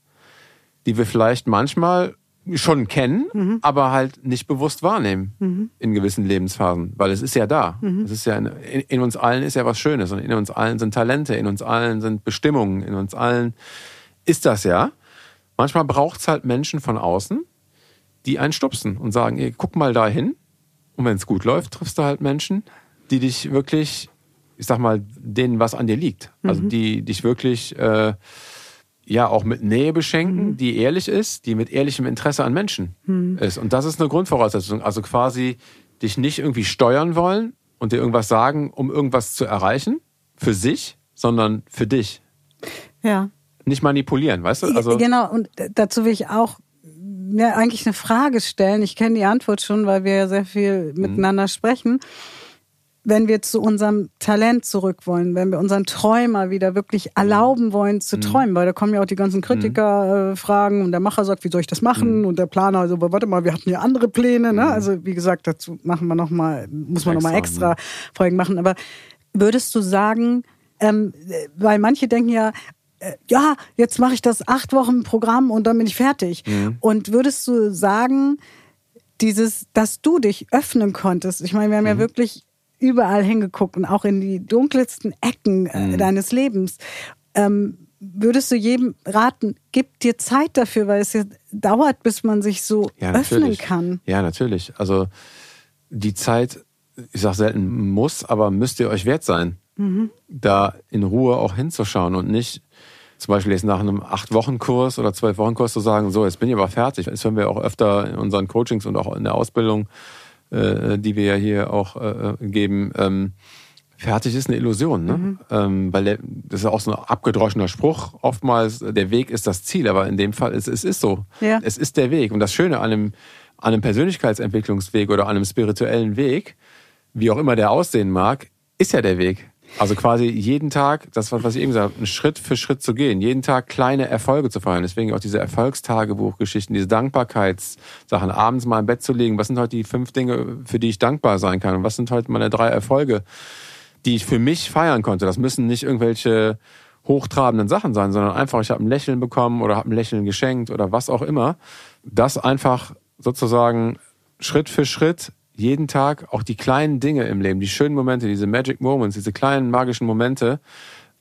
die wir vielleicht manchmal schon kennen, mhm. aber halt nicht bewusst wahrnehmen mhm. in gewissen Lebensphasen, weil es ist ja da. Mhm. Es ist ja in, in, uns allen ist ja was Schönes und in uns allen sind Talente, in uns allen sind Bestimmungen, in uns allen ist das ja. Manchmal braucht es halt Menschen von außen, die einen stupsen und sagen, ey, guck mal dahin. Und wenn es gut läuft, triffst du halt Menschen, die dich wirklich, ich sag mal, denen was an dir liegt. Also mhm. die dich wirklich äh, ja auch mit Nähe beschenken, mhm. die ehrlich ist, die mit ehrlichem Interesse an Menschen mhm. ist. Und das ist eine Grundvoraussetzung. Also quasi dich nicht irgendwie steuern wollen und dir irgendwas sagen, um irgendwas zu erreichen für sich, sondern für dich. Ja. Nicht manipulieren, weißt du? Also genau, und dazu will ich auch ja, eigentlich eine Frage stellen. Ich kenne die Antwort schon, weil wir ja sehr viel mhm. miteinander sprechen wenn wir zu unserem Talent zurück wollen, wenn wir unseren Träumer wieder wirklich erlauben wollen zu mhm. träumen, weil da kommen ja auch die ganzen Kritiker-Fragen mhm. äh, und der Macher sagt, wie soll ich das machen? Mhm. Und der Planer, also warte mal, wir hatten ja andere Pläne, ne? Also wie gesagt, dazu machen wir noch mal, muss man extra, noch mal extra ne? Folgen machen. Aber würdest du sagen, ähm, weil manche denken ja, äh, ja, jetzt mache ich das acht Wochen Programm und dann bin ich fertig. Mhm. Und würdest du sagen, dieses, dass du dich öffnen konntest. Ich meine, wir haben mhm. ja wirklich überall hingeguckt und auch in die dunkelsten Ecken äh, mhm. deines Lebens. Ähm, würdest du jedem raten, gib dir Zeit dafür, weil es ja dauert, bis man sich so ja, öffnen kann. Ja, natürlich. Also die Zeit, ich sage selten muss, aber müsst ihr euch wert sein, mhm. da in Ruhe auch hinzuschauen und nicht zum Beispiel jetzt nach einem acht-Wochen-Kurs oder zwölf-Wochen-Kurs zu sagen, so, jetzt bin ich aber fertig. Das hören wir auch öfter in unseren Coachings und auch in der Ausbildung äh, die wir ja hier auch äh, geben, ähm, fertig ist eine Illusion, ne? Mhm. Ähm, weil der, das ist auch so ein abgedroschener Spruch. Oftmals, der Weg ist das Ziel, aber in dem Fall ist es ist so. Ja. Es ist der Weg. Und das Schöne an einem, an einem Persönlichkeitsentwicklungsweg oder an einem spirituellen Weg, wie auch immer der aussehen mag, ist ja der Weg. Also quasi jeden Tag, das was ich eben gesagt habe, Schritt für Schritt zu gehen, jeden Tag kleine Erfolge zu feiern. Deswegen auch diese Erfolgstagebuchgeschichten, diese Dankbarkeitssachen, abends mal im Bett zu legen. Was sind heute die fünf Dinge, für die ich dankbar sein kann? Und was sind heute meine drei Erfolge, die ich für mich feiern konnte? Das müssen nicht irgendwelche hochtrabenden Sachen sein, sondern einfach, ich habe ein Lächeln bekommen oder habe ein Lächeln geschenkt oder was auch immer. Das einfach sozusagen Schritt für Schritt jeden Tag auch die kleinen Dinge im Leben, die schönen Momente, diese Magic Moments, diese kleinen magischen Momente,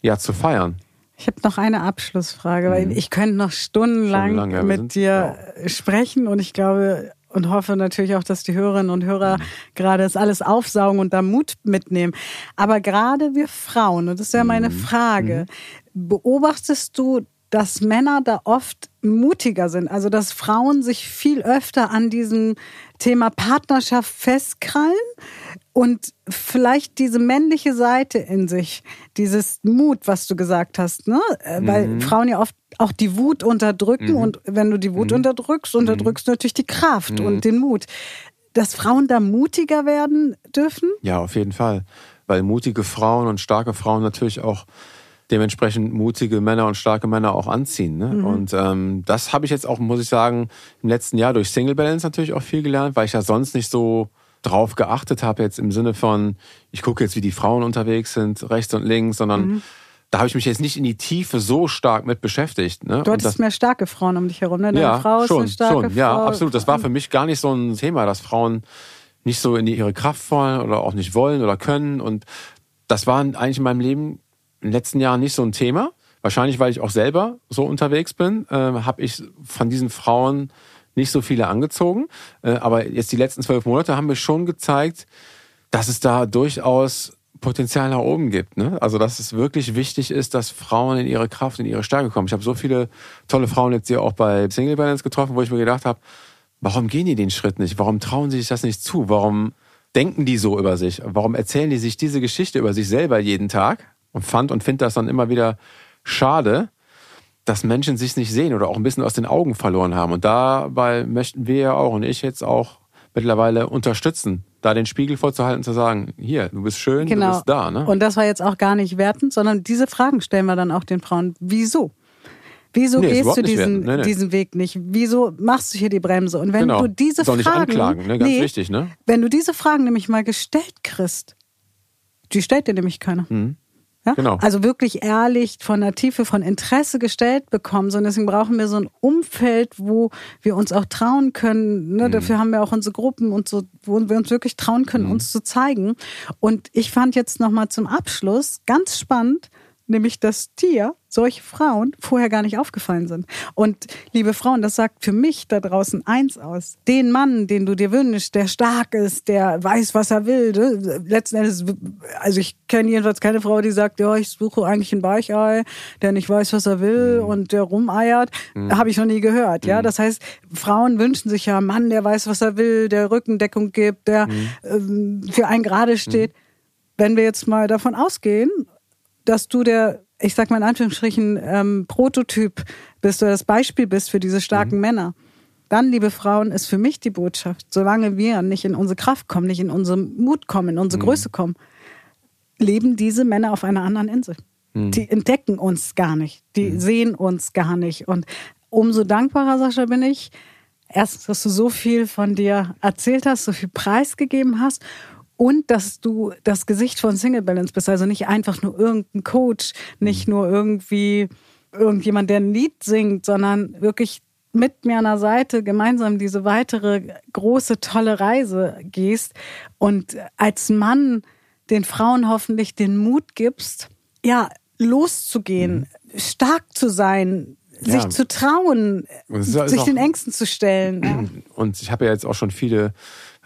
ja, zu feiern. Ich habe noch eine Abschlussfrage, weil mhm. ich könnte noch stundenlang, stundenlang ja, mit dir ja. sprechen und ich glaube und hoffe natürlich auch, dass die Hörerinnen und Hörer mhm. gerade das alles aufsaugen und da Mut mitnehmen. Aber gerade wir Frauen, und das ist ja meine mhm. Frage, mhm. beobachtest du dass Männer da oft mutiger sind. Also dass Frauen sich viel öfter an diesem Thema Partnerschaft festkrallen und vielleicht diese männliche Seite in sich, dieses Mut, was du gesagt hast, ne? Äh, weil mhm. Frauen ja oft auch die Wut unterdrücken mhm. und wenn du die Wut mhm. unterdrückst, unterdrückst du natürlich die Kraft und mhm. den Mut. Dass Frauen da mutiger werden dürfen? Ja, auf jeden Fall. Weil mutige Frauen und starke Frauen natürlich auch dementsprechend mutige Männer und starke Männer auch anziehen. Ne? Mhm. Und ähm, das habe ich jetzt auch, muss ich sagen, im letzten Jahr durch Single Balance natürlich auch viel gelernt, weil ich ja sonst nicht so drauf geachtet habe, jetzt im Sinne von, ich gucke jetzt, wie die Frauen unterwegs sind, rechts und links, sondern mhm. da habe ich mich jetzt nicht in die Tiefe so stark mit beschäftigt. Ne? Du hattest das, mehr starke Frauen um dich herum, ne? Deine ja, Frau ist schon, eine starke schon, Frau. Ja, absolut. Das war für mich gar nicht so ein Thema, dass Frauen nicht so in ihre Kraft wollen oder auch nicht wollen oder können. Und das war eigentlich in meinem Leben in den letzten Jahren nicht so ein Thema. Wahrscheinlich, weil ich auch selber so unterwegs bin, äh, habe ich von diesen Frauen nicht so viele angezogen. Äh, aber jetzt die letzten zwölf Monate haben mir schon gezeigt, dass es da durchaus Potenzial nach oben gibt. Ne? Also dass es wirklich wichtig ist, dass Frauen in ihre Kraft, in ihre Stärke kommen. Ich habe so viele tolle Frauen jetzt hier auch bei Single Balance getroffen, wo ich mir gedacht habe, warum gehen die den Schritt nicht? Warum trauen sie sich das nicht zu? Warum denken die so über sich? Warum erzählen die sich diese Geschichte über sich selber jeden Tag? Und fand und finde das dann immer wieder schade, dass Menschen sich nicht sehen oder auch ein bisschen aus den Augen verloren haben. Und dabei möchten wir ja auch und ich jetzt auch mittlerweile unterstützen, da den Spiegel vorzuhalten, zu sagen, hier, du bist schön, genau. du bist da. Ne? Und das war jetzt auch gar nicht wertend, sondern diese Fragen stellen wir dann auch den Frauen. Wieso? Wieso nee, gehst du diesen, nee, nee. diesen Weg nicht? Wieso machst du hier die Bremse? Und wenn genau. du diese Fragen, nicht anklagen, ne? ganz wichtig, ne? Wenn du diese Fragen nämlich mal gestellt kriegst, die stellt dir nämlich keiner. Mhm. Ja? Genau. Also wirklich ehrlich von der Tiefe, von Interesse gestellt bekommen. So, und deswegen brauchen wir so ein Umfeld, wo wir uns auch trauen können. Ne? Mhm. Dafür haben wir auch unsere Gruppen und so, wo wir uns wirklich trauen können, mhm. uns zu zeigen. Und ich fand jetzt nochmal zum Abschluss ganz spannend, nämlich dass dir solche Frauen vorher gar nicht aufgefallen sind. Und liebe Frauen, das sagt für mich da draußen eins aus. Den Mann, den du dir wünschst, der stark ist, der weiß, was er will. Ne? Letzten Endes, also ich kenne jedenfalls keine Frau, die sagt, ja, ich suche eigentlich ein Weichei, der nicht weiß, was er will mhm. und der rumeiert. Mhm. Habe ich noch nie gehört. Ja, mhm. das heißt, Frauen wünschen sich ja einen Mann, der weiß, was er will, der Rückendeckung gibt, der mhm. ähm, für einen gerade steht. Mhm. Wenn wir jetzt mal davon ausgehen, dass du der, ich sag mal in Anführungsstrichen, ähm, Prototyp bist oder das Beispiel bist für diese starken mhm. Männer. Dann, liebe Frauen, ist für mich die Botschaft, solange wir nicht in unsere Kraft kommen, nicht in unseren Mut kommen, in unsere mhm. Größe kommen, leben diese Männer auf einer anderen Insel. Mhm. Die entdecken uns gar nicht, die mhm. sehen uns gar nicht. Und umso dankbarer, Sascha, bin ich, erstens, dass du so viel von dir erzählt hast, so viel preisgegeben hast und dass du das Gesicht von Single Balance bist, also nicht einfach nur irgendein Coach, nicht mhm. nur irgendwie irgendjemand, der ein Lied singt, sondern wirklich mit mir an der Seite gemeinsam diese weitere große, tolle Reise gehst und als Mann den Frauen hoffentlich den Mut gibst, ja, loszugehen, mhm. stark zu sein, sich ja. zu trauen, sich den Ängsten zu stellen. Und ich habe ja jetzt auch schon viele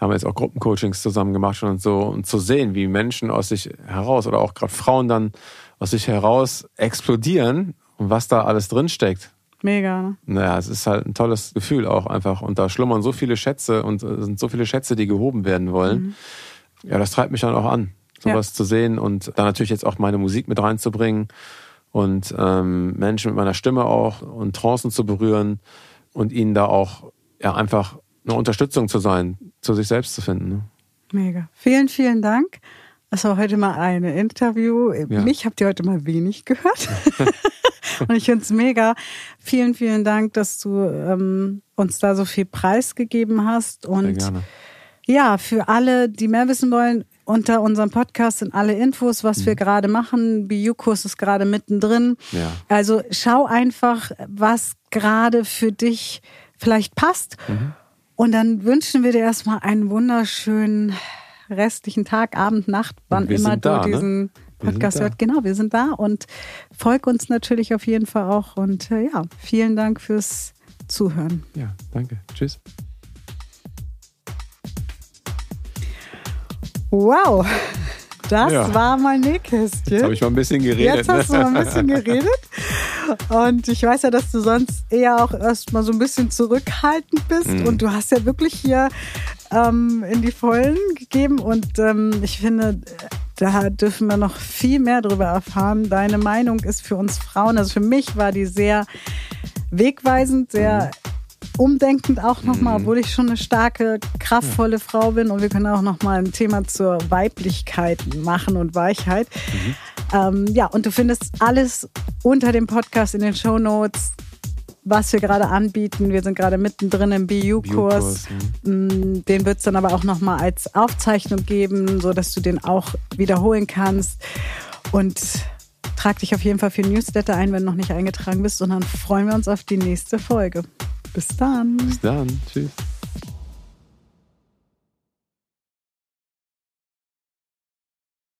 haben jetzt auch Gruppencoachings zusammen gemacht und so und zu sehen, wie Menschen aus sich heraus oder auch gerade Frauen dann aus sich heraus explodieren und was da alles drinsteckt. Mega. Ne? Naja, es ist halt ein tolles Gefühl auch einfach. Und da schlummern so viele Schätze und es sind so viele Schätze, die gehoben werden wollen. Mhm. Ja, das treibt mich dann auch an, sowas ja. zu sehen und dann natürlich jetzt auch meine Musik mit reinzubringen und ähm, Menschen mit meiner Stimme auch und Trancen zu berühren und ihnen da auch ja einfach eine Unterstützung zu sein, zu sich selbst zu finden. Ne? Mega. Vielen, vielen Dank. Das war heute mal ein Interview. Ja. Mich habt ihr heute mal wenig gehört. Und ich finde es mega. Vielen, vielen Dank, dass du ähm, uns da so viel Preis gegeben hast. Und ja, für alle, die mehr wissen wollen, unter unserem Podcast sind alle Infos, was mhm. wir gerade machen. BU-Kurs ist gerade mittendrin. Ja. Also schau einfach, was gerade für dich vielleicht passt. Mhm. Und dann wünschen wir dir erstmal einen wunderschönen restlichen Tag, Abend, Nacht, wann immer du da, ne? diesen ne? Podcast hört. Genau, wir sind da und folg uns natürlich auf jeden Fall auch. Und äh, ja, vielen Dank fürs Zuhören. Ja, danke. Tschüss. Wow, das ja. war mein Nähkästchen. Jetzt habe ich mal ein bisschen geredet. Jetzt hast du mal ein bisschen geredet. Und ich weiß ja, dass du sonst eher auch erstmal so ein bisschen zurückhaltend bist. Mhm. Und du hast ja wirklich hier ähm, in die Vollen gegeben. Und ähm, ich finde, da dürfen wir noch viel mehr darüber erfahren. Deine Meinung ist für uns Frauen, also für mich war die sehr wegweisend, sehr mhm. Umdenkend auch nochmal, mhm. obwohl ich schon eine starke, kraftvolle Frau bin. Und wir können auch nochmal ein Thema zur Weiblichkeit machen und Weichheit. Mhm. Ähm, ja, und du findest alles unter dem Podcast in den Show Notes was wir gerade anbieten. Wir sind gerade mittendrin im BU-Kurs. Mm, den wird es dann aber auch nochmal als Aufzeichnung geben, sodass du den auch wiederholen kannst. Und trag dich auf jeden Fall für Newsletter ein, wenn du noch nicht eingetragen bist. Und dann freuen wir uns auf die nächste Folge. Bis dann. Bis dann. Tschüss.